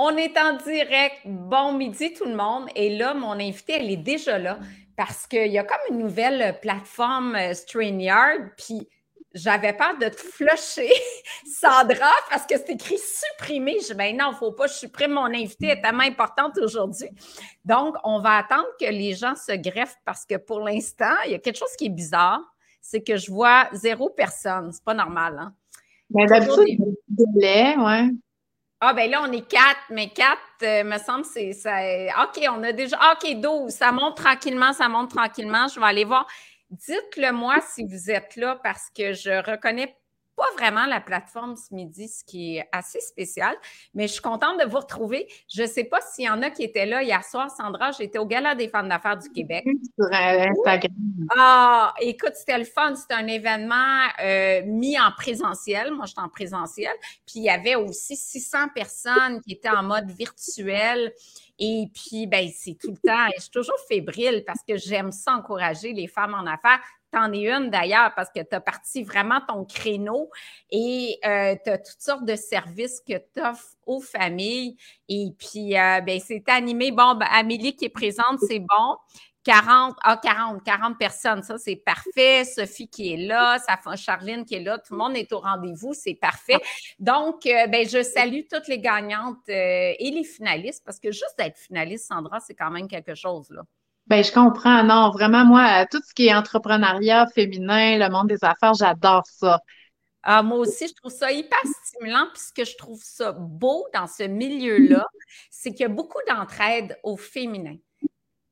On est en direct. Bon midi tout le monde. Et là, mon invité, elle est déjà là parce qu'il y a comme une nouvelle plateforme euh, StreamYard. Puis j'avais peur de te flusher, Sandra, parce que c'est écrit supprimer. Je dis, ben non, il ne faut pas, je supprime mon invité, elle est tellement importante aujourd'hui. Donc, on va attendre que les gens se greffent parce que pour l'instant, il y a quelque chose qui est bizarre, c'est que je vois zéro personne. C'est pas normal, hein? Ben, d'habitude, délai, ouais. Ah, ben là, on est quatre, mais quatre, euh, me semble, c'est. Ça... OK, on a déjà. OK, 12. Ça monte tranquillement, ça monte tranquillement. Je vais aller voir. Dites-le moi si vous êtes là parce que je reconnais pas vraiment la plateforme ce midi, ce qui est assez spécial, mais je suis contente de vous retrouver. Je ne sais pas s'il y en a qui étaient là hier soir. Sandra, j'étais au Gala des femmes d'affaires du Québec. Sur euh, Instagram. Ah, écoute, c'était le fun. C'était un événement euh, mis en présentiel. Moi, j'étais en présentiel. Puis, il y avait aussi 600 personnes qui étaient en mode virtuel. Et puis, ben, c'est tout le temps. Je suis toujours fébrile parce que j'aime ça encourager les femmes en affaires. T'en es une d'ailleurs parce que tu as parti vraiment ton créneau et euh, tu as toutes sortes de services que tu offres aux familles. Et puis, euh, ben, c'est animé. Bon, ben, Amélie qui est présente, c'est bon. 40, ah, 40, 40 personnes, ça c'est parfait. Sophie qui est là, Charline qui est là, tout le monde est au rendez-vous, c'est parfait. Donc, euh, ben, je salue toutes les gagnantes et les finalistes parce que juste d'être finaliste, Sandra, c'est quand même quelque chose. là. Ben, je comprends. Non, vraiment, moi, tout ce qui est entrepreneuriat féminin, le monde des affaires, j'adore ça. Ah, moi aussi, je trouve ça hyper stimulant. Puis ce que je trouve ça beau dans ce milieu-là, c'est qu'il y a beaucoup d'entraide au féminin.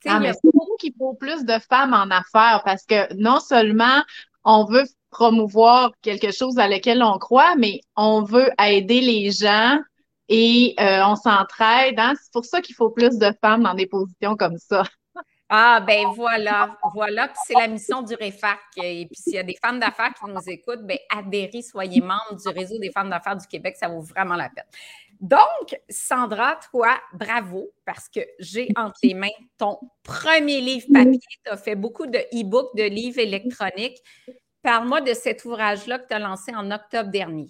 ah, mais c'est beaucoup qu'il faut plus de femmes en affaires parce que non seulement on veut promouvoir quelque chose à lequel on croit, mais on veut aider les gens et euh, on s'entraide. Hein? C'est pour ça qu'il faut plus de femmes dans des positions comme ça. Ah, ben voilà, voilà. c'est la mission du REFAC. Et puis, s'il y a des femmes d'affaires qui nous écoutent, ben adhérez, soyez membre du réseau des femmes d'affaires du Québec. Ça vaut vraiment la peine. Donc, Sandra, toi, bravo, parce que j'ai entre les mains ton premier livre papier. Tu as fait beaucoup de e-books, de livres électroniques. Parle-moi de cet ouvrage-là que tu as lancé en octobre dernier.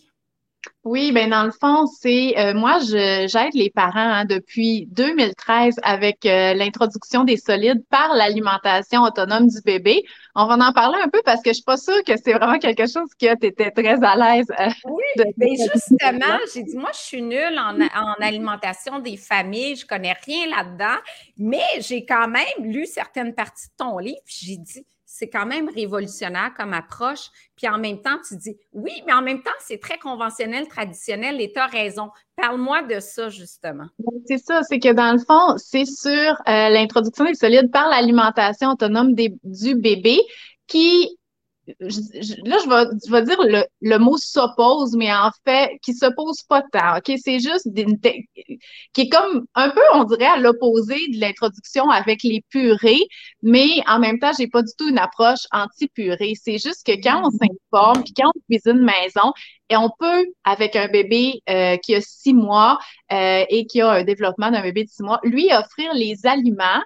Oui, ben dans le fond, c'est euh, moi, j'aide les parents hein, depuis 2013 avec euh, l'introduction des solides par l'alimentation autonome du bébé. On va en parler un peu parce que je suis pas sûre que c'est vraiment quelque chose que tu étais très à l'aise. Euh, oui, mais justement, j'ai dit, moi, je suis nulle en, en alimentation des familles, je connais rien là-dedans, mais j'ai quand même lu certaines parties de ton livre, j'ai dit, c'est quand même révolutionnaire comme approche. Puis en même temps, tu dis oui, mais en même temps, c'est très conventionnel, traditionnel et tu as raison. Parle-moi de ça, justement. C'est ça, c'est que dans le fond, c'est sur euh, l'introduction des solides par l'alimentation autonome du bébé qui là, je vais, je vais dire le, le mot s'oppose, mais en fait, qui s'oppose pas tant. OK? C'est juste qui est comme un peu, on dirait, à l'opposé de l'introduction avec les purées, mais en même temps, j'ai pas du tout une approche anti-purée. C'est juste que quand on s'informe, puis quand on cuisine maison, et on peut, avec un bébé euh, qui a six mois euh, et qui a un développement d'un bébé de six mois, lui offrir les aliments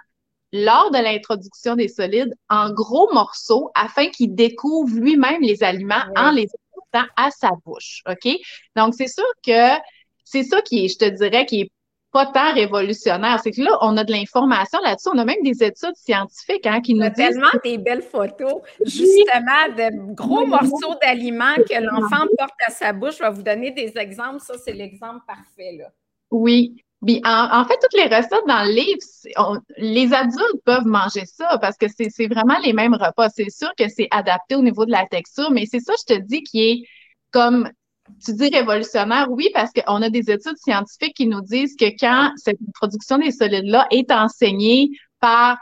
lors de l'introduction des solides en gros morceaux afin qu'il découvre lui-même les aliments en les apportant à sa bouche. OK? Donc, c'est sûr que c'est ça qui est, je te dirais, qui est pas tant révolutionnaire. C'est que là, on a de l'information là-dessus. On a même des études scientifiques hein, qui nous disent. tellement des belles photos, justement, de gros morceaux d'aliments que l'enfant porte à sa bouche. Je vais vous donner des exemples. Ça, c'est l'exemple parfait. Là. Oui en, fait, toutes les recettes dans le livre, les adultes peuvent manger ça parce que c'est vraiment les mêmes repas. C'est sûr que c'est adapté au niveau de la texture, mais c'est ça, je te dis, qui est comme, tu dis révolutionnaire, oui, parce qu'on a des études scientifiques qui nous disent que quand cette production des solides-là est enseignée par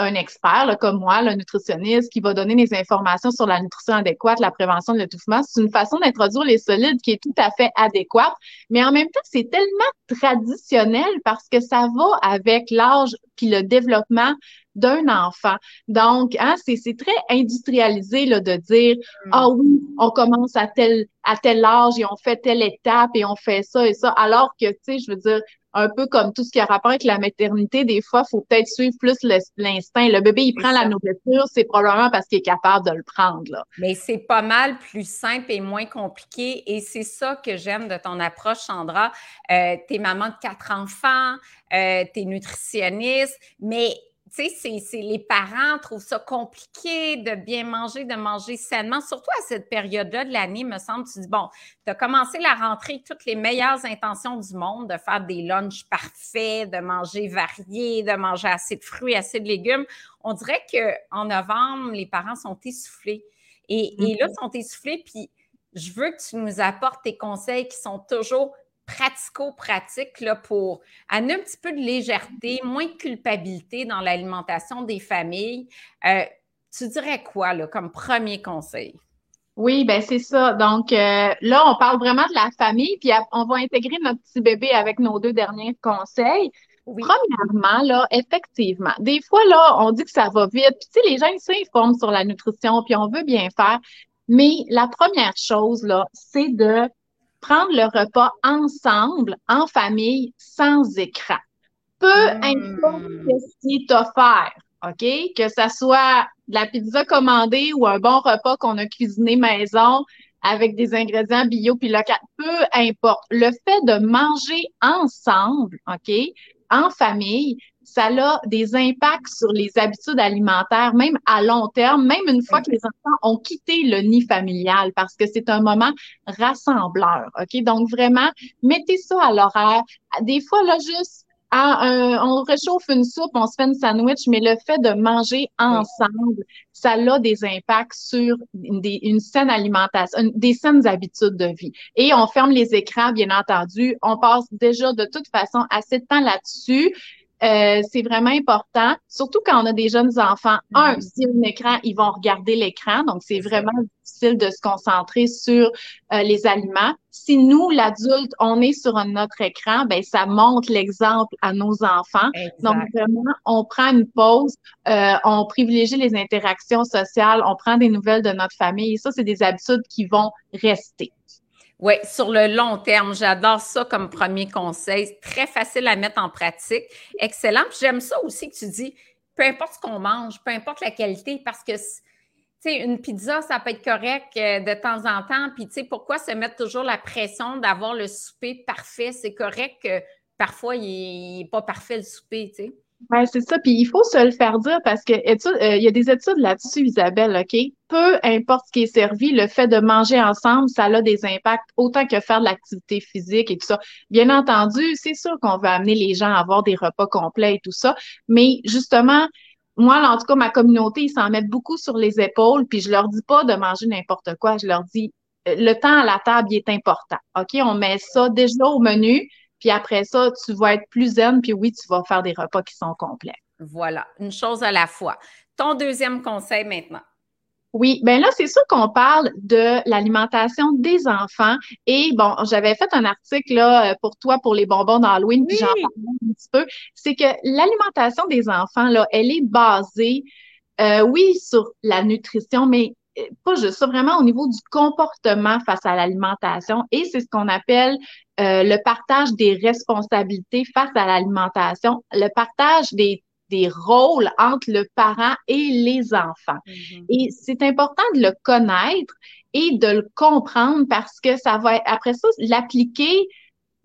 un expert comme moi, le nutritionniste, qui va donner des informations sur la nutrition adéquate, la prévention de l'étouffement. C'est une façon d'introduire les solides qui est tout à fait adéquate, mais en même temps, c'est tellement traditionnel parce que ça va avec l'âge puis le développement d'un enfant. Donc, hein, c'est très industrialisé là, de dire mm. Ah oui, on commence à tel, à tel âge et on fait telle étape et on fait ça et ça. Alors que, tu sais, je veux dire, un peu comme tout ce qui a rapport avec la maternité, des fois, il faut peut-être suivre plus l'instinct. Le bébé, il prend la nourriture, c'est probablement parce qu'il est capable de le prendre. Là. Mais c'est pas mal plus simple et moins compliqué. Et c'est ça que j'aime de ton approche, Sandra. Euh, t'es maman de quatre enfants, euh, t'es nutritionniste, mais tu sais, les parents trouvent ça compliqué de bien manger, de manger sainement, surtout à cette période-là de l'année, me semble. Tu dis, bon, tu as commencé la rentrée avec toutes les meilleures intentions du monde, de faire des lunchs parfaits, de manger varié, de manger assez de fruits, assez de légumes. On dirait qu'en novembre, les parents sont essoufflés. Et, et là, ils mm-hmm. sont essoufflés, puis je veux que tu nous apportes tes conseils qui sont toujours pratico-pratique pour amener un petit peu de légèreté, moins de culpabilité dans l'alimentation des familles. Euh, tu dirais quoi là, comme premier conseil? Oui, ben c'est ça. Donc euh, là, on parle vraiment de la famille, puis on va intégrer notre petit bébé avec nos deux derniers conseils. Premièrement, là, effectivement, des fois, là, on dit que ça va vite. Puis, tu sais, les gens, ils s'informent sur la nutrition, puis on veut bien faire. Mais la première chose, là, c'est de prendre le repas ensemble, en famille, sans écran. Peu hmm. importe ce qui est offert, OK? Que ça soit de la pizza commandée ou un bon repas qu'on a cuisiné maison avec des ingrédients bio puis local, peu importe. Le fait de manger ensemble, OK, en famille, ça a des impacts sur les habitudes alimentaires, même à long terme, même une fois que les enfants ont quitté le nid familial, parce que c'est un moment rassembleur. OK? Donc, vraiment, mettez ça à l'horaire. Des fois, là, juste on réchauffe une soupe, on se fait une sandwich, mais le fait de manger ensemble, ça a des impacts sur une saine alimentation, des saines habitudes de vie. Et on ferme les écrans, bien entendu. On passe déjà de toute façon assez de temps là-dessus. Euh, c'est vraiment important, surtout quand on a des jeunes enfants. Un, mm-hmm. s'il y a un écran, ils vont regarder l'écran, donc c'est vraiment difficile de se concentrer sur euh, les aliments. Si nous, l'adulte, on est sur notre écran, ben ça montre l'exemple à nos enfants. Donc vraiment, on prend une pause, euh, on privilégie les interactions sociales, on prend des nouvelles de notre famille. Et ça, c'est des habitudes qui vont rester. Oui, sur le long terme, j'adore ça comme premier conseil. Très facile à mettre en pratique. Excellent. J'aime ça aussi que tu dis, peu importe ce qu'on mange, peu importe la qualité, parce que, sais, une pizza, ça peut être correct euh, de temps en temps. Puis, tu sais, pourquoi se mettre toujours la pression d'avoir le souper parfait? C'est correct que parfois, il n'est pas parfait le souper, tu sais. Oui, c'est ça. Puis il faut se le faire dire parce que euh, il y a des études là-dessus, Isabelle, OK? Peu importe ce qui est servi, le fait de manger ensemble, ça a des impacts autant que faire de l'activité physique et tout ça. Bien entendu, c'est sûr qu'on veut amener les gens à avoir des repas complets et tout ça, mais justement, moi, en tout cas, ma communauté, ils s'en mettent beaucoup sur les épaules, puis je leur dis pas de manger n'importe quoi, je leur dis euh, le temps à la table il est important. OK? On met ça déjà au menu, puis après ça, tu vas être plus zen, puis oui, tu vas faire des repas qui sont complets. Voilà, une chose à la fois. Ton deuxième conseil maintenant. Oui, ben là, c'est sûr qu'on parle de l'alimentation des enfants. Et bon, j'avais fait un article là, pour toi pour les bonbons d'Halloween, puis j'en parle un petit peu. C'est que l'alimentation des enfants, là, elle est basée, euh, oui, sur la nutrition, mais pas juste ça, vraiment au niveau du comportement face à l'alimentation. Et c'est ce qu'on appelle euh, le partage des responsabilités face à l'alimentation, le partage des, des rôles entre le parent et les enfants. Mm-hmm. Et c'est important de le connaître et de le comprendre parce que ça va, après ça, l'appliquer,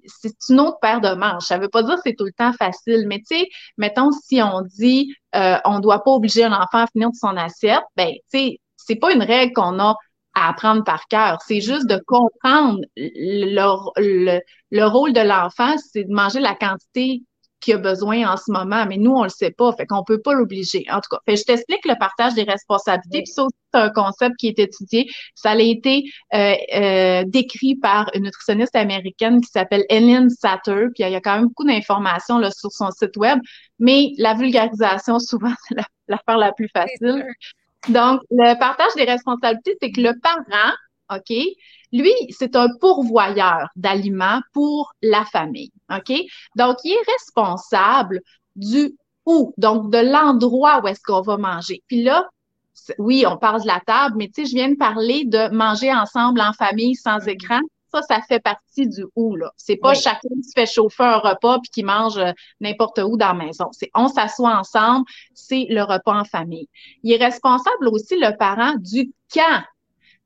c'est une autre paire de manches. Ça veut pas dire que c'est tout le temps facile, mais tu sais, mettons si on dit euh, on doit pas obliger un enfant à finir de son assiette, ben tu sais, c'est pas une règle qu'on a à apprendre par cœur. C'est juste de comprendre le, le, rôle de l'enfant, c'est de manger la quantité qu'il a besoin en ce moment, mais nous, on le sait pas, fait qu'on peut pas l'obliger. En tout cas, fait, je t'explique le partage des responsabilités, puis ça c'est un concept qui est étudié. Ça a été euh, euh, décrit par une nutritionniste américaine qui s'appelle Ellen Satter, puis il y a quand même beaucoup d'informations là, sur son site web, mais la vulgarisation, souvent, c'est l'affaire la plus facile. Donc, le partage des responsabilités, c'est que le parent, OK, lui, c'est un pourvoyeur d'aliments pour la famille, OK? Donc, il est responsable du où, donc de l'endroit où est-ce qu'on va manger. Puis là, oui, on parle de la table, mais tu sais, je viens de parler de manger ensemble en famille sans mm-hmm. écran. Ça, ça fait partie du où, là. C'est pas chacun qui se fait chauffer un repas puis qui mange euh, n'importe où dans la maison. C'est on s'assoit ensemble, c'est le repas en famille. Il est responsable aussi, le parent, du quand.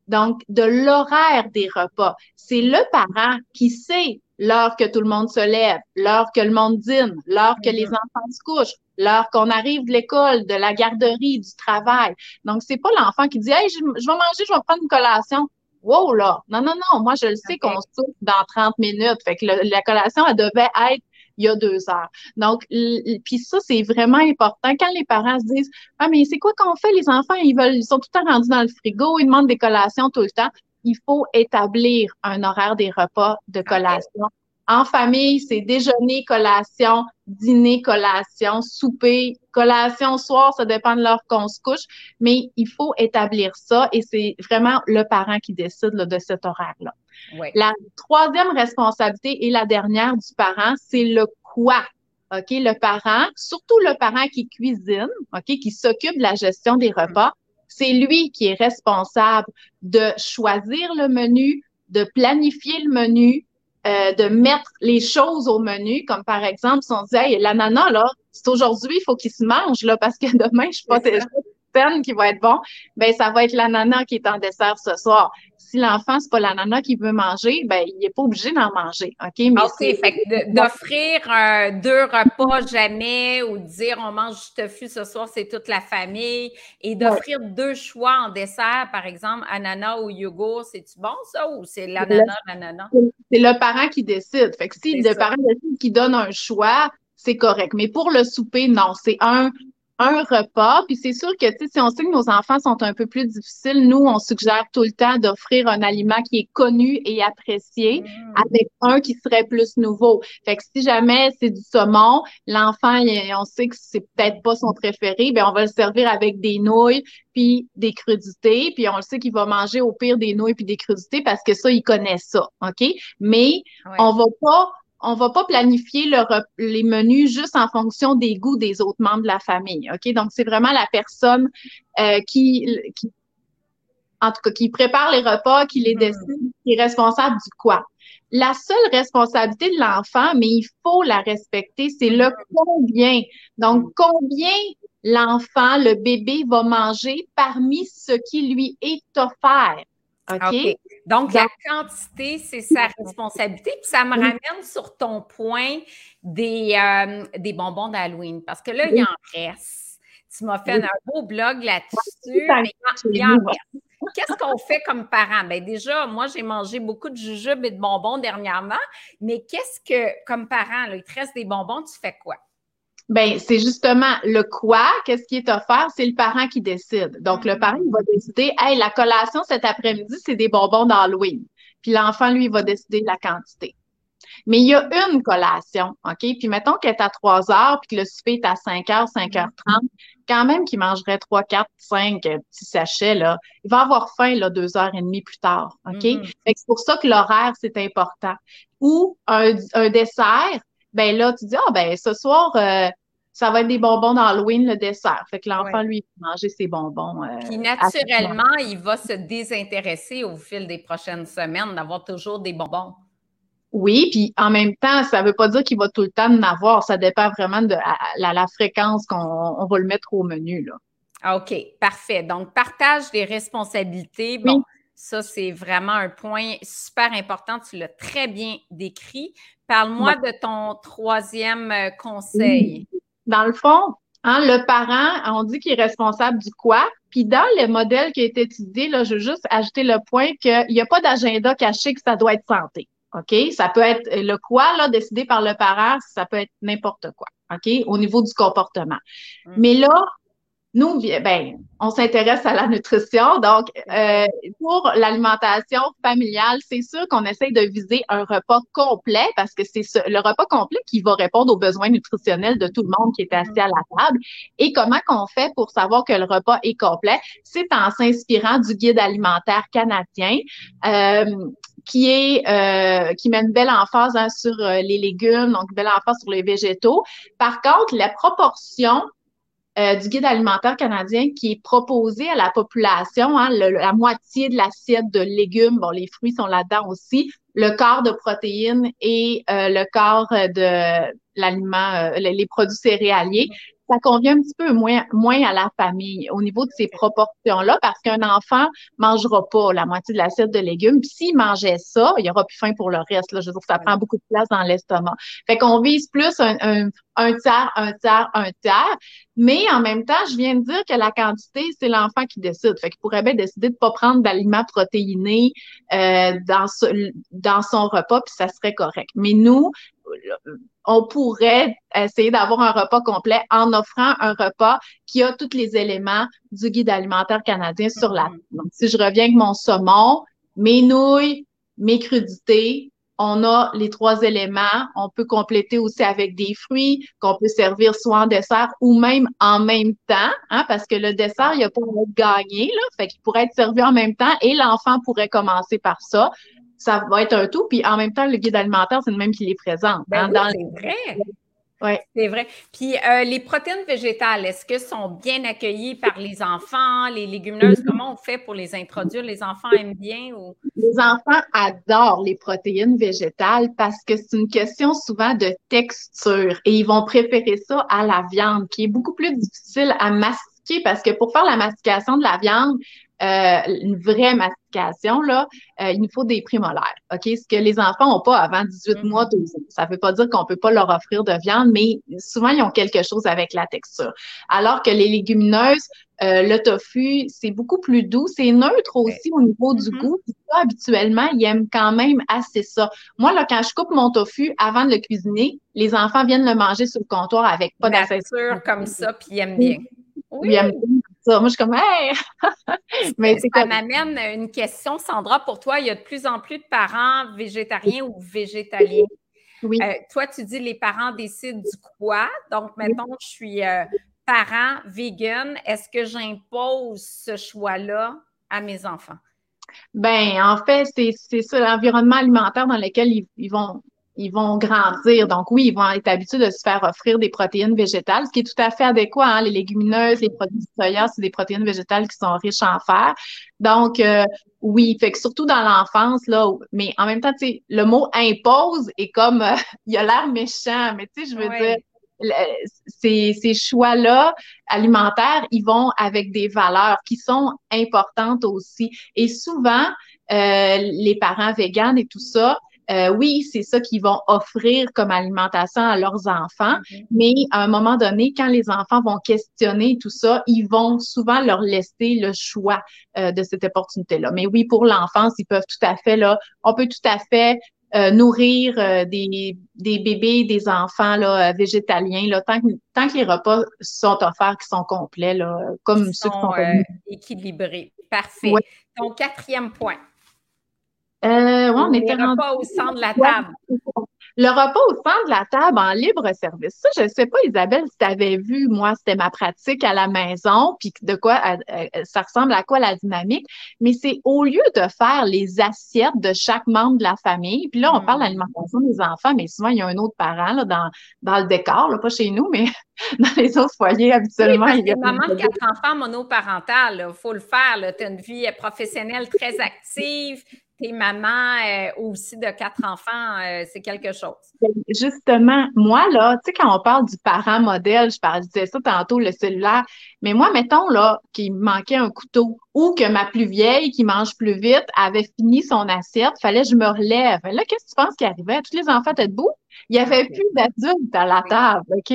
Donc, de l'horaire des repas. C'est le parent qui sait l'heure que tout le monde se lève, l'heure que le monde dîne, l'heure que les mm-hmm. enfants se couchent, l'heure qu'on arrive de l'école, de la garderie, du travail. Donc, c'est pas l'enfant qui dit, hey, je, vais manger, je vais prendre une collation. Wow, là. Non, non, non. Moi, je le sais qu'on souffre dans 30 minutes. Fait que la collation, elle devait être il y a deux heures. Donc, puis ça, c'est vraiment important. Quand les parents se disent, ah, mais c'est quoi qu'on fait? Les enfants, ils veulent, ils sont tout le temps rendus dans le frigo, ils demandent des collations tout le temps il faut établir un horaire des repas de collation. En famille, c'est déjeuner, collation, dîner, collation, souper, collation, soir, ça dépend de l'heure qu'on se couche, mais il faut établir ça et c'est vraiment le parent qui décide de cet horaire-là. La troisième responsabilité et la dernière du parent, c'est le quoi. OK, le parent, surtout le parent qui cuisine, OK, qui s'occupe de la gestion des repas, c'est lui qui est responsable de choisir le menu, de planifier le menu, euh, de mettre les choses au menu, comme par exemple, si on dit hey, l'ananas, là, c'est aujourd'hui, il faut qu'il se mange, là, parce que demain, je suis pas peine qui va être bon, ben ça va être l'ananas qui est en dessert ce soir si l'enfant, c'est pas l'ananas qu'il veut manger, ben, il est pas obligé d'en manger. OK? Mais c'est d'offrir deux repas jamais ou de dire on mange du tofu ce soir, c'est toute la famille et d'offrir deux choix en dessert, par exemple, ananas ou yogourt, c'est-tu bon ça ou c'est l'ananas, l'ananas? C'est le parent qui décide. Fait que si le parent décide qui donne un choix, c'est correct. Mais pour le souper, non, c'est un un repas. Puis c'est sûr que si on sait que nos enfants sont un peu plus difficiles, nous, on suggère tout le temps d'offrir un aliment qui est connu et apprécié mm. avec un qui serait plus nouveau. Fait que si jamais c'est du saumon, l'enfant, on sait que c'est peut-être pas son préféré, ben on va le servir avec des nouilles puis des crudités, puis on le sait qu'il va manger au pire des nouilles puis des crudités parce que ça, il connaît ça, OK? Mais on va pas on va pas planifier les menus juste en fonction des goûts des autres membres de la famille. OK? Donc, c'est vraiment la personne euh, qui, en tout cas, qui prépare les repas, qui les hmm. décide, qui est responsable du quoi? La seule responsabilité de l'enfant, mais il faut la respecter, c'est le combien. Donc, combien l'enfant, le bébé va manger parmi ce qui lui est offert? OK? Donc, la quantité, c'est sa responsabilité. Puis ça me ramène sur ton point des, euh, des bonbons d'Halloween. Parce que là, il y en reste. Tu m'as fait un beau blog là-dessus, mais il en reste. Qu'est-ce qu'on fait comme parents? Bien, déjà, moi, j'ai mangé beaucoup de jujubes et de bonbons dernièrement, mais qu'est-ce que, comme parent, il te reste des bonbons, tu fais quoi? Ben, c'est justement le quoi, qu'est-ce qui est offert, c'est le parent qui décide. Donc, le parent, il va décider, hey, la collation cet après-midi, c'est des bonbons d'Halloween. Puis l'enfant, lui, il va décider la quantité. Mais il y a une collation, OK? Puis mettons qu'elle est à 3 heures, puis que le souper est à 5 heures, 5 h 30, quand même qu'il mangerait 3, 4, 5 petits sachets, là, il va avoir faim, là, deux heures et demie plus tard, OK? Mm-hmm. C'est pour ça que l'horaire, c'est important. Ou un, un dessert, ben là, tu dis, ah, ben, ce soir, euh, ça va être des bonbons d'Halloween, le dessert. Fait que l'enfant, lui, il va manger ses bonbons. Euh, Puis naturellement, il va se désintéresser au fil des prochaines semaines d'avoir toujours des bonbons. Oui, puis en même temps, ça ne veut pas dire qu'il va tout le temps en avoir. Ça dépend vraiment de la, fréquence qu'on va le mettre au menu. Là. Ah, OK, parfait. Donc, partage des responsabilités. Bon, ça, c'est vraiment un point super important. Tu l'as très bien décrit. Parle-moi de ton troisième euh, conseil. Dans le fond, hein, le parent, on dit qu'il est responsable du quoi? Puis dans le modèle qui a été étudié, là, je veux juste ajouter le point qu'il n'y a pas d'agenda caché que ça doit être santé. OK? Ça peut être le quoi, là, décidé par le parent, ça peut être n'importe quoi. OK? Au niveau du comportement. Mm. Mais là, nous, ben, on s'intéresse à la nutrition. Donc, euh, pour l'alimentation familiale, c'est sûr qu'on essaie de viser un repas complet parce que c'est le repas complet qui va répondre aux besoins nutritionnels de tout le monde qui est assis à la table. Et comment qu'on fait pour savoir que le repas est complet? C'est en s'inspirant du guide alimentaire canadien. Euh, qui est euh, qui met une belle emphase hein, sur les légumes, donc une belle emphase sur les végétaux. Par contre, la proportion euh, du guide alimentaire canadien qui est proposé à la population, hein, la moitié de l'assiette de légumes, bon, les fruits sont là-dedans aussi, le quart de protéines et le quart de l'aliment, les, produits céréaliers ça convient un petit peu moins, moins à la famille au niveau de ces proportions-là parce qu'un enfant mangera pas la moitié de l'assiette de légumes. Puis s'il mangeait ça, il y aura plus faim pour le reste. Là. Je veux dire, ça prend beaucoup de place dans l'estomac. Fait qu'on vise plus un, un, un tiers, un tiers, un tiers. Mais en même temps, je viens de dire que la quantité, c'est l'enfant qui décide. Fait qu'il pourrait bien décider de pas prendre d'aliments protéinés euh, dans, dans son repas, puis ça serait correct. Mais nous, on pourrait essayer d'avoir un repas complet en offrant un repas qui a tous les éléments du guide alimentaire canadien sur la mm-hmm. Donc, si je reviens avec mon saumon, mes nouilles, mes crudités, on a les trois éléments. On peut compléter aussi avec des fruits qu'on peut servir soit en dessert ou même en même temps, hein, parce que le dessert, il a pas être gagné, là, fait qu'il pourrait être servi en même temps et l'enfant pourrait commencer par ça ça va être un tout. Puis en même temps, le guide alimentaire, c'est le même qui les présente. Ben hein, c'est vrai. Oui. C'est vrai. Puis euh, les protéines végétales, est-ce que sont bien accueillies par les enfants, les légumineuses? Comment on fait pour les introduire? Les enfants aiment bien ou? Les enfants adorent les protéines végétales parce que c'est une question souvent de texture et ils vont préférer ça à la viande qui est beaucoup plus difficile à mastiquer parce que pour faire la mastication de la viande, euh, une vraie mastication, là, euh, il nous faut des prémolaires. OK? Ce que les enfants n'ont pas avant 18 mm-hmm. mois, 12 ans. Ça ne veut pas dire qu'on ne peut pas leur offrir de viande, mais souvent, ils ont quelque chose avec la texture. Alors que les légumineuses, euh, le tofu, c'est beaucoup plus doux. C'est neutre aussi au niveau du mm-hmm. goût. habituellement, ils aiment quand même assez ça. Moi, là, quand je coupe mon tofu avant de le cuisiner, les enfants viennent le manger sur le comptoir avec pas d'assaisir comme ça, puis ils aiment bien. Oui. Ils aiment bien moi, je suis comme, hey! Mais ça m'amène une question, Sandra. Pour toi, il y a de plus en plus de parents végétariens ou végétaliens. Oui. Euh, toi, tu dis les parents décident du quoi. Donc, mettons, je suis euh, parent vegan. Est-ce que j'impose ce choix-là à mes enfants? Ben, en fait, c'est ça, l'environnement alimentaire dans lequel ils vont ils vont grandir. Donc oui, ils vont être habitués de se faire offrir des protéines végétales, ce qui est tout à fait adéquat. Hein? Les légumineuses, les produits de soya, c'est des protéines végétales qui sont riches en fer. Donc euh, oui, fait que surtout dans l'enfance là, mais en même temps, tu sais, le mot impose est comme euh, il a l'air méchant, mais tu sais, je veux dire. Ces, ces choix-là alimentaires, ils vont avec des valeurs qui sont importantes aussi. Et souvent, euh, les parents véganes et tout ça, euh, oui, c'est ça qu'ils vont offrir comme alimentation à leurs enfants, mm-hmm. mais à un moment donné, quand les enfants vont questionner tout ça, ils vont souvent leur laisser le choix euh, de cette opportunité-là. Mais oui, pour l'enfance, ils peuvent tout à fait, là, on peut tout à fait euh, nourrir des, des bébés, des enfants là, végétaliens, là, tant, que, tant que les repas sont offerts, qui sont complets, là, comme ceux qui sont équilibrés. Parfait. Donc, quatrième point. Euh, on était le repas au centre de la table. Le repas au centre de la table en libre service. Ça, je ne sais pas, Isabelle, si tu avais vu, moi, c'était ma pratique à la maison, puis de quoi ça ressemble à quoi la dynamique. Mais c'est au lieu de faire les assiettes de chaque membre de la famille, puis là, on parle hmm. d'alimentation des enfants, mais souvent, il y a un autre parent là, dans, dans le décor, là, pas chez nous, mais dans les autres foyers habituellement. il y a maman de quatre enfants monoparentales, il faut le faire. Tu as une vie professionnelle très active, tes mamans euh, aussi de quatre enfants, euh, c'est quelque chose. Justement, moi, là, tu sais, quand on parle du parent modèle, je, parlais, disais ça tantôt, le cellulaire, mais moi, mettons, là, qu'il me manquait un couteau ou que ma plus vieille, qui mange plus vite, avait fini son assiette, fallait que je me relève. Là, qu'est-ce que tu penses qui arrivait? Tous les enfants étaient debout? Il n'y avait plus d'adultes à la table, OK?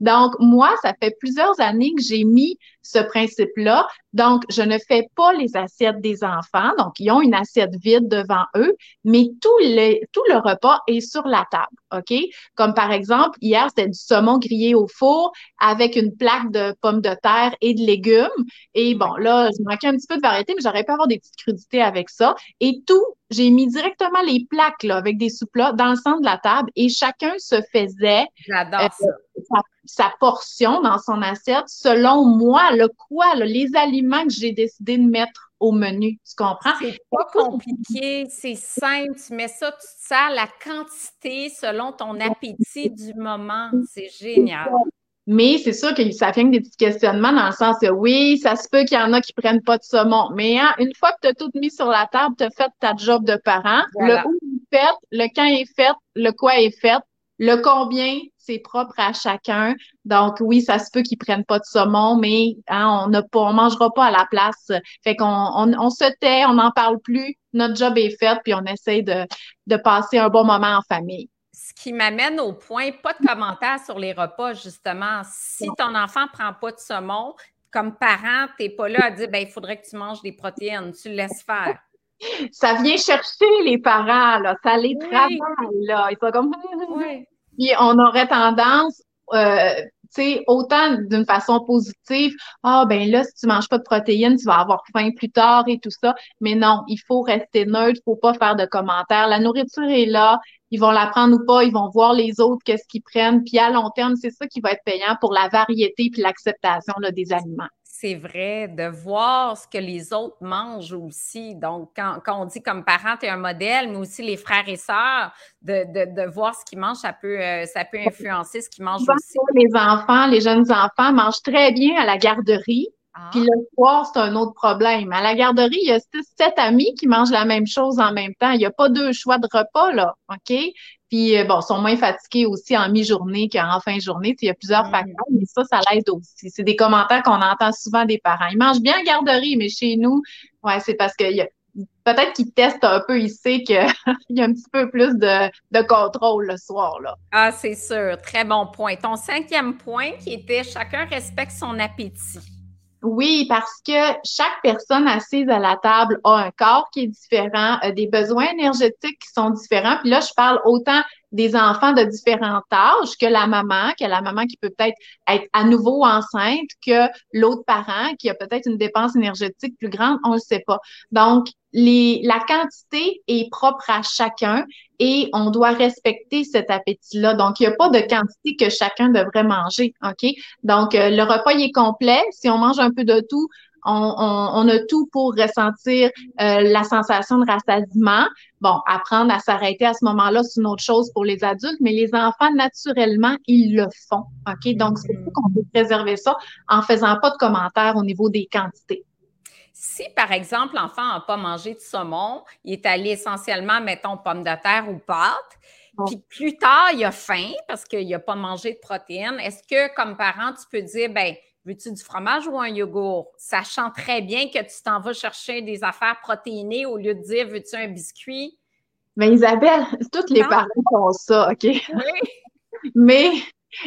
Donc, moi, ça fait plusieurs années que j'ai mis ce principe-là. Donc, je ne fais pas les assiettes des enfants. Donc, ils ont une assiette vide devant eux, mais tout, le, tout le repas est sur la table, OK? Comme par exemple, hier, c'était du saumon grillé au four avec une plaque de pommes de terre et de légumes. Et bon, là, je manquais un petit peu de variété, mais j'aurais pu avoir des petites crudités avec ça. Et tout, j'ai mis directement les plaques là, avec des soupes là dans le centre de la table et chacun se faisait. Euh, sa portion dans son assiette selon moi, le quoi, les aliments que j'ai décidé de mettre au menu. Tu comprends? C'est pas compliqué, c'est simple. Tu mets ça, tu sers la quantité selon ton appétit du moment. C'est génial. Mais c'est sûr que ça vient des petits questionnements dans le sens que oui, ça se peut qu'il y en a qui prennent pas de saumon. Mais hein, une fois que tu as tout mis sur la table, tu as fait ta job de parent. Le où est fait, le quand est fait, le quoi est fait, le combien, c'est propre à chacun. Donc oui, ça se peut qu'ils prennent pas de saumon, mais hein, on n'a pas, on mangera pas à la place. Fait qu'on on, se tait, on n'en parle plus. Notre job est fait, puis on essaie de, de passer un bon moment en famille ce qui m'amène au point, pas de commentaires sur les repas, justement. Si ton enfant prend pas de saumon, comme parent, tu n'es pas là à dire, ben, il faudrait que tu manges des protéines, tu le laisses faire. Ça vient chercher les parents, là. Ça les travaille, là. Ils sont comme. Oui. Puis on aurait tendance, euh, tu sais, autant d'une façon positive, ah ben là, si tu manges pas de protéines, tu vas avoir faim plus tard et tout ça. Mais non, il faut rester neutre, il faut pas faire de commentaires. La nourriture est là, ils vont la prendre ou pas, ils vont voir les autres, qu'est-ce qu'ils prennent. Puis à long terme, c'est ça qui va être payant pour la variété puis l'acceptation des aliments. C'est vrai, de voir ce que les autres mangent aussi. Donc, quand, on dit comme parent, tu es un modèle, mais aussi les frères et sœurs, de, voir ce qu'ils mangent, ça peut, euh, ça peut influencer ce qu'ils mangent aussi. Les enfants, les jeunes enfants mangent très bien à la garderie. Ah. Puis le soir, c'est un autre problème. À la garderie, il y a six, sept amis qui mangent la même chose en même temps. Il n'y a pas deux choix de repas, là. OK? Puis, euh, bon, ils sont moins fatigués aussi en mi-journée qu'en fin de journée. Il y a plusieurs mm. facteurs, mais ça, ça l'aide aussi. C'est des commentaires qu'on entend souvent des parents. Ils mangent bien à garderie, mais chez nous, ouais, c'est parce que peut-être qu'ils testent un peu ici qu'il y a un petit peu plus de, de contrôle le soir. Là. Ah, c'est sûr. Très bon point. Ton cinquième point qui était chacun respecte son appétit. Oui, parce que chaque personne assise à la table a un corps qui est différent, des besoins énergétiques qui sont différents. Puis là, je parle autant des enfants de différents âges que la maman, que la maman qui peut peut-être être à nouveau enceinte, que l'autre parent qui a peut-être une dépense énergétique plus grande, on ne le sait pas. Donc, les, la quantité est propre à chacun et on doit respecter cet appétit-là. Donc, il n'y a pas de quantité que chacun devrait manger, OK? Donc, euh, le repas est complet. Si on mange un peu de tout, on, a tout pour ressentir euh, la sensation de rassasiement. Bon, apprendre à s'arrêter à ce moment-là, c'est une autre chose pour les adultes, mais les enfants, naturellement, ils le font. OK? Donc, c'est pour qu'on peut préserver ça en faisant pas de commentaires au niveau des quantités. Si, par exemple, l'enfant n'a pas mangé de saumon, il est allé essentiellement, mettons, pommes de terre ou pâtes, puis plus tard, il a faim parce qu'il n'a pas mangé de protéines, est-ce que, comme parent, tu peux dire, ben veux-tu du fromage ou un yogourt? Sachant très bien que tu t'en vas chercher des affaires protéinées au lieu de dire, veux-tu un biscuit? Mais Isabelle, toutes les parents font ça, OK? Oui. Mais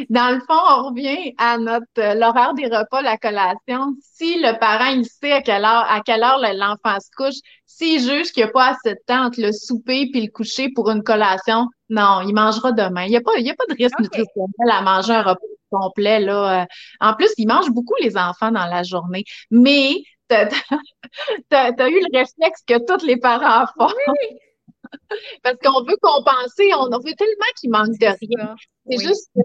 dans le fond, on revient à notre euh, l'horaire des repas, la collation. Si le parent il sait à quelle heure à quelle heure l'enfant se couche, s'il juge qu'il n'y a pas assez de temps entre le souper puis le coucher pour une collation, non, il mangera demain. Il n'y a pas il a pas de risque nutritionnel à manger un repas complet là. Euh. En plus, ils mangent beaucoup les enfants dans la journée, mais tu as, eu le réflexe que tous les parents font. Oui. Parce qu'on veut compenser, on, veut tellement qu'il manque de rien. C'est juste que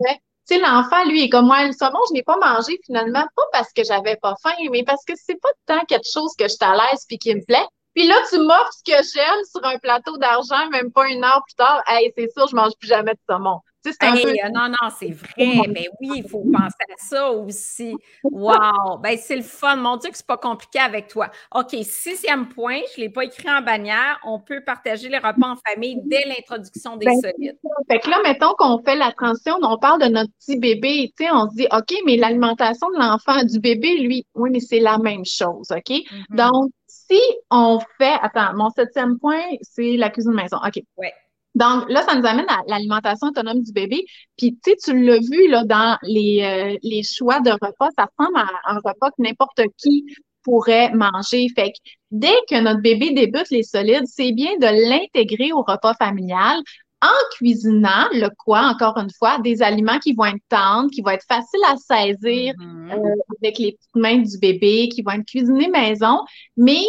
tu sais, l'enfant, lui, est comme moi, le saumon, je n'ai pas mangé finalement, pas parce que j'avais pas faim, mais parce que c'est pas tant quelque chose que je suis à l'aise puis qui me plaît. Puis là, tu m'offres ce que j'aime sur un plateau d'argent, même pas une heure plus tard. Hey, c'est sûr, je mange plus jamais de saumon. Euh, non, non, c'est vrai. Mais oui, il faut penser à ça aussi. Wow! Ben, c'est le fun. Mon Dieu, que c'est pas compliqué avec toi. OK, sixième point, je ne l'ai pas écrit en bannière. On peut partager les repas en famille dès l'introduction des ben, solides. Fait que là, mettons qu'on fait la transition, on parle de notre petit bébé. Tu sais, on se dit, OK, mais l'alimentation de l'enfant, du bébé, lui, oui, mais c'est la même chose. OK? Mm-hmm. Donc, si on fait, attends, mon septième point, c'est la cuisine maison. OK. Ouais. Donc là, ça nous amène à l'alimentation autonome du bébé. Puis tu sais, tu l'as vu là dans les, euh, les choix de repas, ça ressemble à un repas que n'importe qui pourrait manger. Fait que dès que notre bébé débute les solides, c'est bien de l'intégrer au repas familial en cuisinant le quoi, encore une fois, des aliments qui vont être tendres, qui vont être faciles à saisir mm-hmm. euh, avec les petites mains du bébé, qui vont être cuisinés maison, mais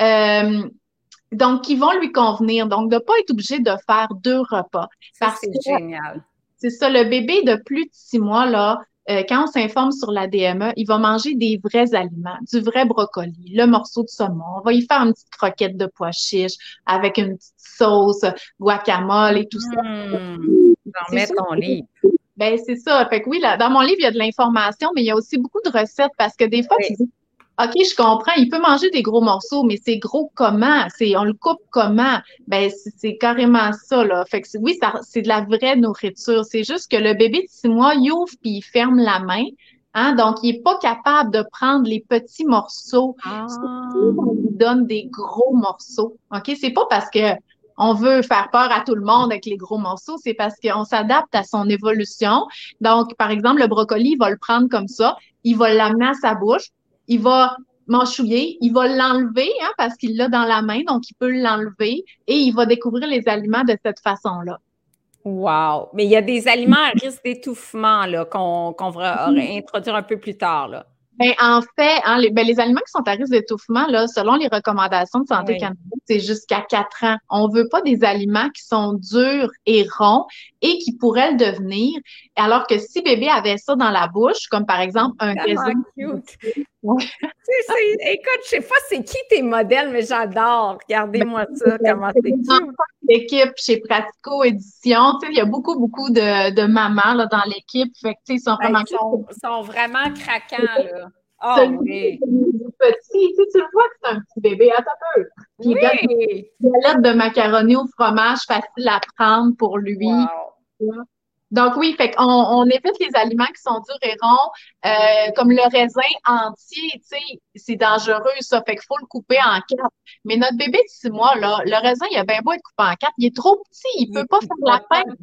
euh, donc, qui vont lui convenir. Donc, de ne pas être obligé de faire deux repas. Ça, c'est génial. C'est ça, le bébé de plus de six mois, là, euh, quand on s'informe sur la DME, il va manger des vrais aliments, du vrai brocoli, le morceau de saumon. On va y faire une petite croquette de pois chiches avec une petite sauce, guacamole et tout ça. Mmh. Dans ton livre. Ben, c'est ça. Fait que oui, là, dans mon livre, il y a de l'information, mais il y a aussi beaucoup de recettes parce que des fois, tu dis, OK, je comprends, il peut manger des gros morceaux, mais c'est gros comment? C'est, on le coupe comment? Ben, c'est carrément ça, là. Fait que oui, c'est de la vraie nourriture. C'est juste que le bébé de six mois, il ouvre puis il ferme la main. Hein? Donc, il est pas capable de prendre les petits morceaux. Ah. On lui donne des gros morceaux. OK? C'est pas parce que on veut faire peur à tout le monde avec les gros morceaux, c'est parce qu'on s'adapte à son évolution. Donc, par exemple, le brocoli, il va le prendre comme ça, il va l'amener à sa bouche, il va m'enchouiller, il va l'enlever hein, parce qu'il l'a dans la main, donc il peut l'enlever et il va découvrir les aliments de cette façon-là. Wow! Mais il y a des aliments à risque d'étouffement qu'on va introduire un peu plus tard. Là. Ben, en fait, hein, les, ben, les, aliments qui sont à risque d'étouffement, là, selon les recommandations de Santé Canada, c'est jusqu'à 4 ans. On veut pas des aliments qui sont durs et ronds et qui pourraient le devenir. Alors que si bébé avait ça dans la bouche, comme par exemple un raisin. écoute, je sais pas c'est qui tes modèles, mais j'adore. Regardez-moi ben, ça, comment c'est cute. L'équipe chez Pratico Édition, il y a beaucoup, beaucoup de, de mamans là, dans l'équipe. Fait que, ils sont vraiment... Ils sont, sont, vraiment craquants, là. Oh, oui. Petit, tu, tu le vois que c'est un petit bébé, attends un peu. Puis oui. Une galette de macaroni au fromage facile à prendre pour lui. Donc oui, fait qu'on on évite les aliments qui sont durs et ronds, euh, comme le raisin entier, tu sais, c'est dangereux ça, fait qu'il faut le couper en quatre. Mais notre bébé de six mois, là, le raisin, il a bien beau être coupé en quatre, il est trop petit, il, peut pas faire la peine.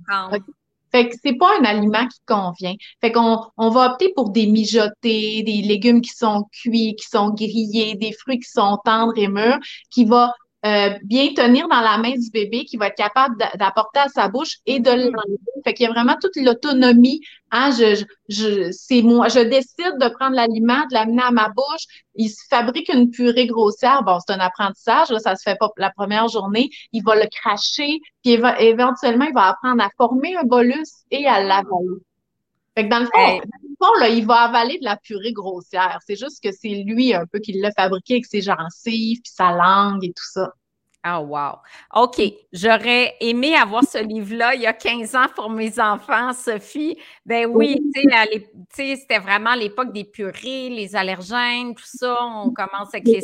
Fait que c'est pas un aliment qui convient. Fait qu'on on va opter pour des mijotés, des légumes qui sont cuits, qui sont grillés, des fruits qui sont tendres et mûrs, qui va euh, bien tenir dans la main du bébé, qui va être capable d'apporter à sa bouche et de mm-hmm. l'enlever. Fait qu'il y a vraiment toute l'autonomie. Hein, je, je, c'est moi, je décide de prendre l'aliment, de l'amener à ma bouche. Il se fabrique une purée grossière. Bon, c'est un apprentissage, là, ça se fait pas la première journée. Il va le cracher, puis éventuellement, il va apprendre à former un bolus et à l'avaler. Fait que dans le fond, là, il va avaler de la purée grossière. C'est juste que c'est lui un peu qui l'a fabriqué avec ses gencives, puis sa langue et tout ça. Ah, wow. OK. J'aurais aimé avoir ce livre-là il y a 15 ans pour mes enfants, Sophie. Ben oui, tu c'était vraiment l'époque des purées, les allergènes, tout ça. On commence avec les.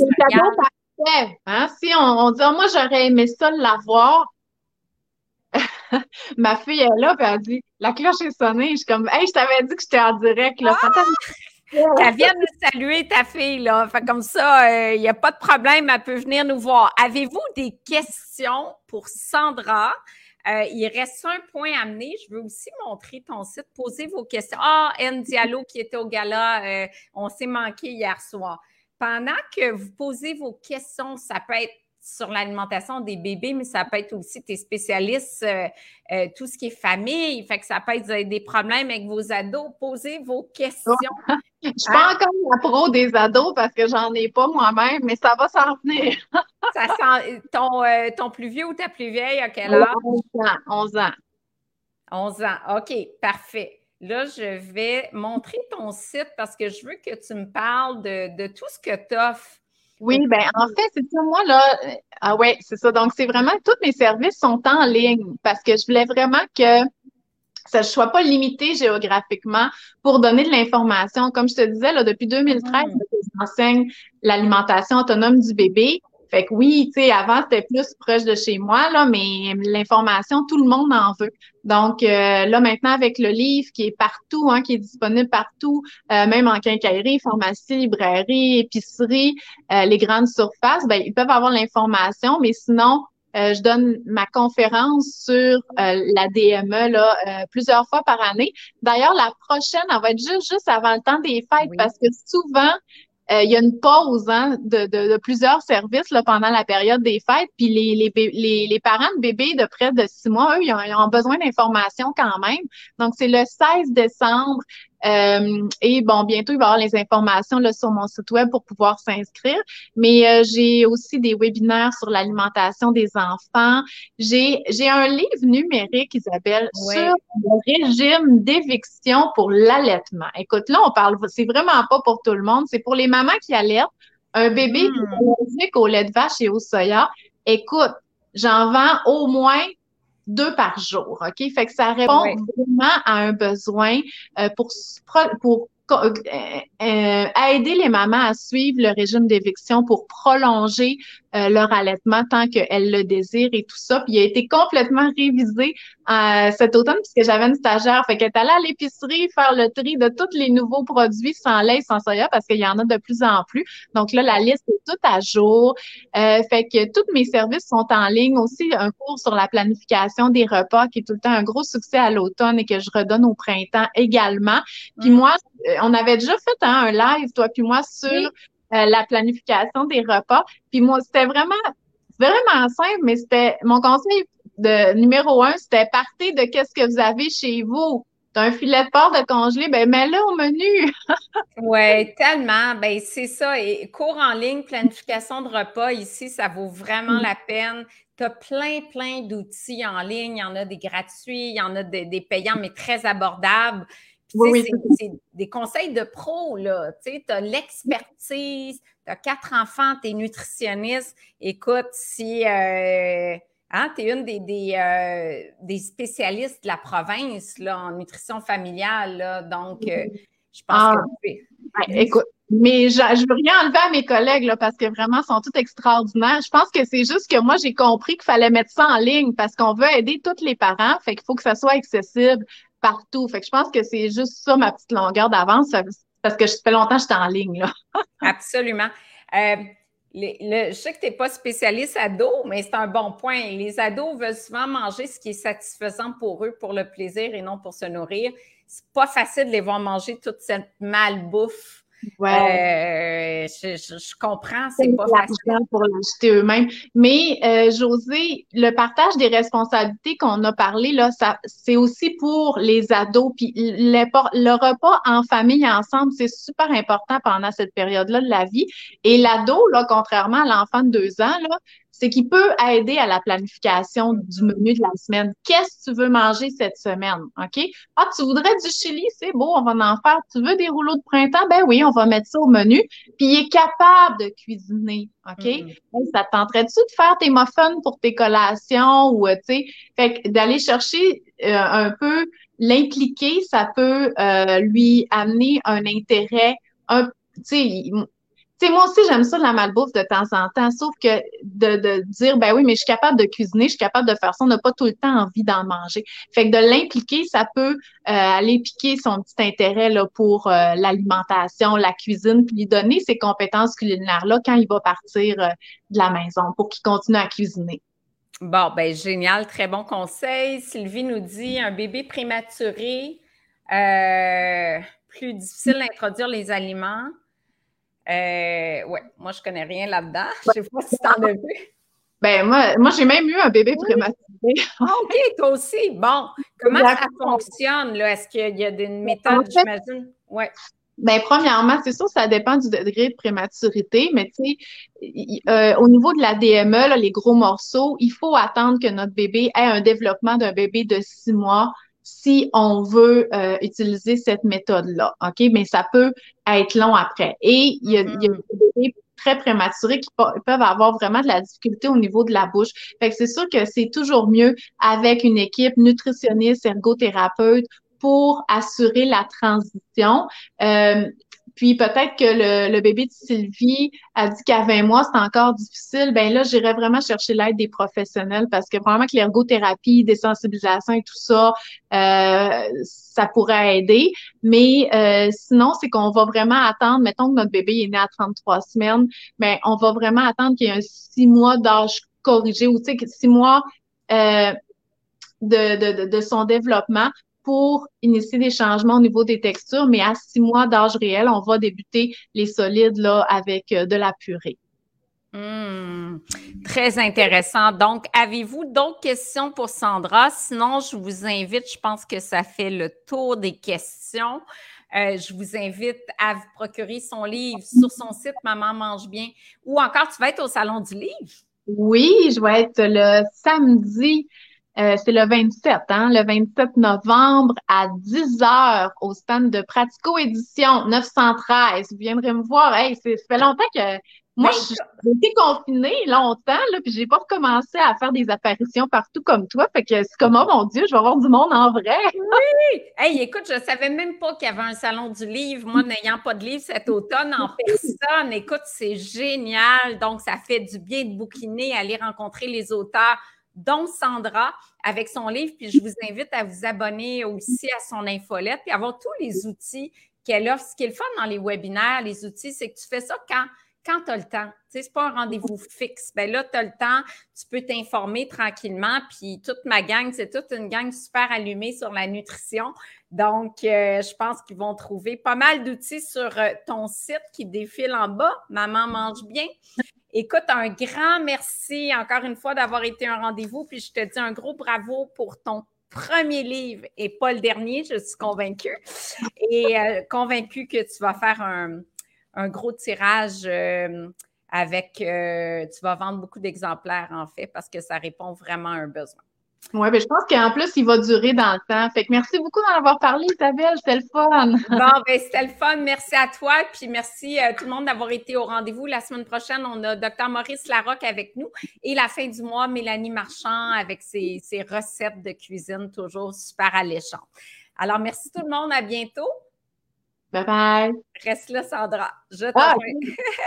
Hein? Si on, dit, oh, moi, j'aurais aimé ça l'avoir, ma fille est là, puis elle dit La cloche est sonnée. Je suis comme Hey, je t'avais dit que j'étais en direct. Là. Ah! Qu'elle vienne nous saluer, ta fille, là. Fait comme ça, il euh, n'y a pas de problème, elle peut venir nous voir. Avez-vous des questions pour Sandra? Euh, il reste un point à amener. Je veux aussi montrer ton site. Posez vos questions. Ah, Diallo qui était au gala, euh, on s'est manqué hier soir. Pendant que vous posez vos questions, ça peut être sur l'alimentation des bébés, mais ça peut être aussi tes spécialistes, euh, euh, tout ce qui est famille. Fait que ça peut être des problèmes avec vos ados. Posez vos questions. Je ne suis pas hein? encore la pro des ados parce que j'en ai pas moi-même, mais ça va s'en venir. ça ton, euh, ton, plus vieux ou ta plus vieille, à quel âge? 11 ans. 11 ans. 11 ans. OK, parfait. Là, je vais montrer ton site parce que je veux que tu me parles de, de tout ce que tu offres oui, ben en fait, c'est ça, moi, là, euh, ah ouais, c'est ça. Donc, c'est vraiment, tous mes services sont en ligne parce que je voulais vraiment que ça ne soit pas limité géographiquement pour donner de l'information. Comme je te disais, là, depuis 2013, mmh. j'enseigne l'alimentation autonome du bébé. Fait que oui, tu sais, avant, c'était plus proche de chez moi, là, mais l'information, tout le monde en veut. Donc, euh, là, maintenant, avec le livre qui est partout, hein, qui est disponible partout, euh, même en quincaillerie, pharmacie, librairie, épicerie, euh, les grandes surfaces, ben, ils peuvent avoir l'information, mais sinon, je donne ma conférence sur la DME là, plusieurs fois par année. D'ailleurs, la prochaine, elle va être juste, juste avant le temps des fêtes parce que souvent, euh, il y a une pause hein, de, de, plusieurs services là, pendant la période des fêtes. Puis les, les, les, parents de bébés de près de six mois, eux, ils ont, besoin d'informations quand même. Donc, c'est le 16 décembre Euh, et bon, bientôt, il va y avoir les informations là, sur mon site web pour pouvoir s'inscrire. Mais euh, j'ai aussi des webinaires sur l'alimentation des enfants. J'ai, j'ai un livre numérique, Isabelle, sur le régime d'éviction pour l'allaitement. Écoute, là, on parle, c'est vraiment pas pour tout le monde, c'est pour les mamans qui allaitent. Un bébé qui est hmm. allergique au lait de vache et au soya. Écoute, j'en vends au moins deux par jour, OK? Fait que ça répond vraiment à un besoin euh, pour, pour euh, euh, aider les mamans à suivre le régime d'éviction pour prolonger euh, leur allaitement tant qu'elles le désirent et tout ça. Puis il a été complètement révisé cet automne puisque j'avais une stagiaire. Fait qu'elle est allée à l'épicerie faire le tri de tous les nouveaux produits sans lait et sans soya parce qu'il y en a de plus en plus. Donc là, la liste est toute à jour. fait que tous mes services sont en ligne. Aussi, un cours sur la planification des repas qui est tout le temps un gros succès à l'automne et que je redonne au printemps également. Puis mm. moi, on avait déjà fait hein, un live, toi puis moi, sur euh, la planification des repas. Puis moi, c'était vraiment, vraiment simple, mais c'était mon conseil de numéro un, c'était partez de qu'est-ce que vous avez chez vous. T'as un filet de porc de congelé, ben mets-le au menu. oui, tellement. Ben c'est ça. Et cours en ligne, planification de repas, ici, ça vaut vraiment mm. la peine. Tu as plein, plein d'outils en ligne. Il y en a des gratuits, il y en a des payants, mais très abordables c'est des conseils de pro, là. Tu as l'expertise, tu as quatre enfants, tu es nutritionniste. Écoute, si euh, hein, tu es une des, euh, des, spécialistes de la province là, en nutrition familiale, là, donc euh, je pense ah. que tu Écoute, mais je, je veux rien enlever à mes collègues là, parce que vraiment, ils sont tous extraordinaires. Je pense que c'est juste que moi, j'ai compris qu'il fallait mettre ça en ligne parce qu'on veut aider tous les parents. Fait qu'il faut que ça soit accessible partout. Fait que je pense que c'est juste ça ma petite longueur d'avance parce que ça fait longtemps que j'étais en ligne. Là. Absolument. Euh, je sais que tu n'es pas spécialiste ado, mais c'est un bon point. Les ados veulent souvent manger ce qui est satisfaisant pour eux, pour le plaisir et non pour se nourrir. C'est pas facile de les voir manger toute cette malbouffe Ouais. Euh, je, comprends, c'est pas facile. pour l'acheter eux-mêmes. Mais euh, José, le partage des responsabilités qu'on a parlé, là, ça, c'est aussi pour les ados. Puis le repas en famille ensemble, c'est super important pendant cette période-là de la vie. Et l'ado, là, contrairement à l'enfant de deux ans, là, c'est qu'il peut aider à la planification du menu de la semaine. Qu'est-ce que tu veux manger cette semaine? OK? Ah, tu voudrais du chili? C'est beau, on va en faire. Tu veux des rouleaux de printemps? Ben oui, on va mettre ça au menu. Puis il est capable de cuisiner. OK? Mm-hmm. Ça te tenterait-tu de faire tes muffins pour tes collations ou, euh, tu sais, fait d'aller chercher euh, un peu l'impliquer, ça peut euh, lui amener un intérêt, un, tu sais, moi aussi, j'aime ça la malbouffe de temps en temps, sauf que de, dire, ben oui, mais je suis capable de cuisiner, je suis capable de faire ça, on n'a pas tout le temps envie d'en manger. Fait que de l'impliquer, ça peut euh, aller piquer son petit intérêt là, pour euh, l'alimentation, la cuisine, puis lui donner ses compétences culinaires-là quand il va partir euh, de la maison pour qu'il continue à cuisiner. Bon, ben génial, très bon conseil. Sylvie nous dit un bébé prématuré, plus difficile d'introduire les aliments. Euh, ouais, moi, je connais rien là-dedans. Je sais pas si tu en as vu. Ben, moi, moi j'ai même eu un bébé prématuré. Ah, OK, toi aussi. Bon, comment ça fonctionne? Là? Est-ce qu'il y a des méthodes, j'imagine? Oui. Ben, premièrement, c'est sûr, ça dépend du degré de prématurité, mais tu sais, euh, au niveau de la DME, les gros morceaux, il faut attendre que notre bébé ait un développement d'un bébé de six mois si on veut euh, utiliser cette méthode-là. OK? Mais ça peut être long après. Et il y a, des bébés très prématurés qui peuvent avoir vraiment de la difficulté au niveau de la bouche. Fait que c'est sûr que c'est toujours mieux avec une équipe nutritionniste, ergothérapeute pour assurer la transition. Euh, puis peut-être que le, le, bébé de Sylvie a dit qu'à 20 mois, c'est encore difficile. Ben là, j'irais vraiment chercher l'aide des professionnels parce que probablement que l'ergothérapie, des sensibilisations et tout ça, euh, ça pourrait aider. Mais euh, sinon, c'est qu'on va vraiment attendre, mettons que notre bébé est né à 33 semaines, mais on va vraiment attendre qu'il y ait un six mois d'âge corrigé ou tu sais, six mois euh, de, de, de, son développement pour initier des changements au niveau des textures, mais à six mois d'âge réel, on va débuter les solides là avec euh, de la purée. Hmm, très intéressant. Donc, avez-vous d'autres questions pour Sandra? Sinon, je vous invite, je pense que ça fait le tour des questions. Euh, je vous invite à vous procurer son livre sur son site Maman mange bien ou encore tu vas être au Salon du Livre. Oui, je vais être le samedi, euh, c'est le 27, hein, le 27 novembre à 10 heures au stand de Pratico Édition 913. Vous viendrez me voir. Hey, ça fait longtemps que moi, ben, j'ai été confinée longtemps, là, puis j'ai pas recommencé à faire des apparitions partout comme toi. Fait que c'est comme, oh mon Dieu, je vais avoir du monde en vrai. Oui! Hey, écoute, je savais même pas qu'il y avait un salon du livre. Moi, n'ayant pas de livre cet automne en personne, écoute, c'est génial. Donc, ça fait du bien de bouquiner, aller rencontrer les auteurs dont Sandra avec son livre. Puis je vous invite à vous abonner aussi à son infolette puis avoir tous les outils qu'elle offre. Ce qui est le fun dans les webinaires, les outils, c'est que tu fais ça quand quand tu as le temps. Tu sais, c'est pas un rendez-vous fixe. Ben là, tu as le temps, tu peux t'informer tranquillement. Puis toute ma gang, c'est toute une gang super allumée sur la nutrition. Donc, euh, je pense qu'ils vont trouver pas mal d'outils sur euh, ton site qui défile en bas. Maman mange bien. Écoute, un grand merci encore une fois d'avoir été un rendez-vous. Puis je te dis un gros bravo pour ton premier livre et pas le dernier, je suis convaincue. Et euh, convaincue que tu vas faire un, gros tirage euh, avec, euh, tu vas vendre beaucoup d'exemplaires en fait parce que ça répond vraiment à un besoin. Oui, mais je pense qu'en plus, il va durer dans le temps. Fait que merci beaucoup d'en avoir parlé, Isabelle. C'était le fun. bon, ben, c'était le fun. Merci à toi. Puis merci à euh, tout le monde d'avoir été au rendez-vous. La semaine prochaine, on a Dr. Maurice Larocque avec nous. Et la fin du mois, Mélanie Marchand avec ses, ses recettes de cuisine toujours super alléchantes. Alors, merci tout le monde. À bientôt. Bye bye. Reste là, Sandra. Je t'envoie.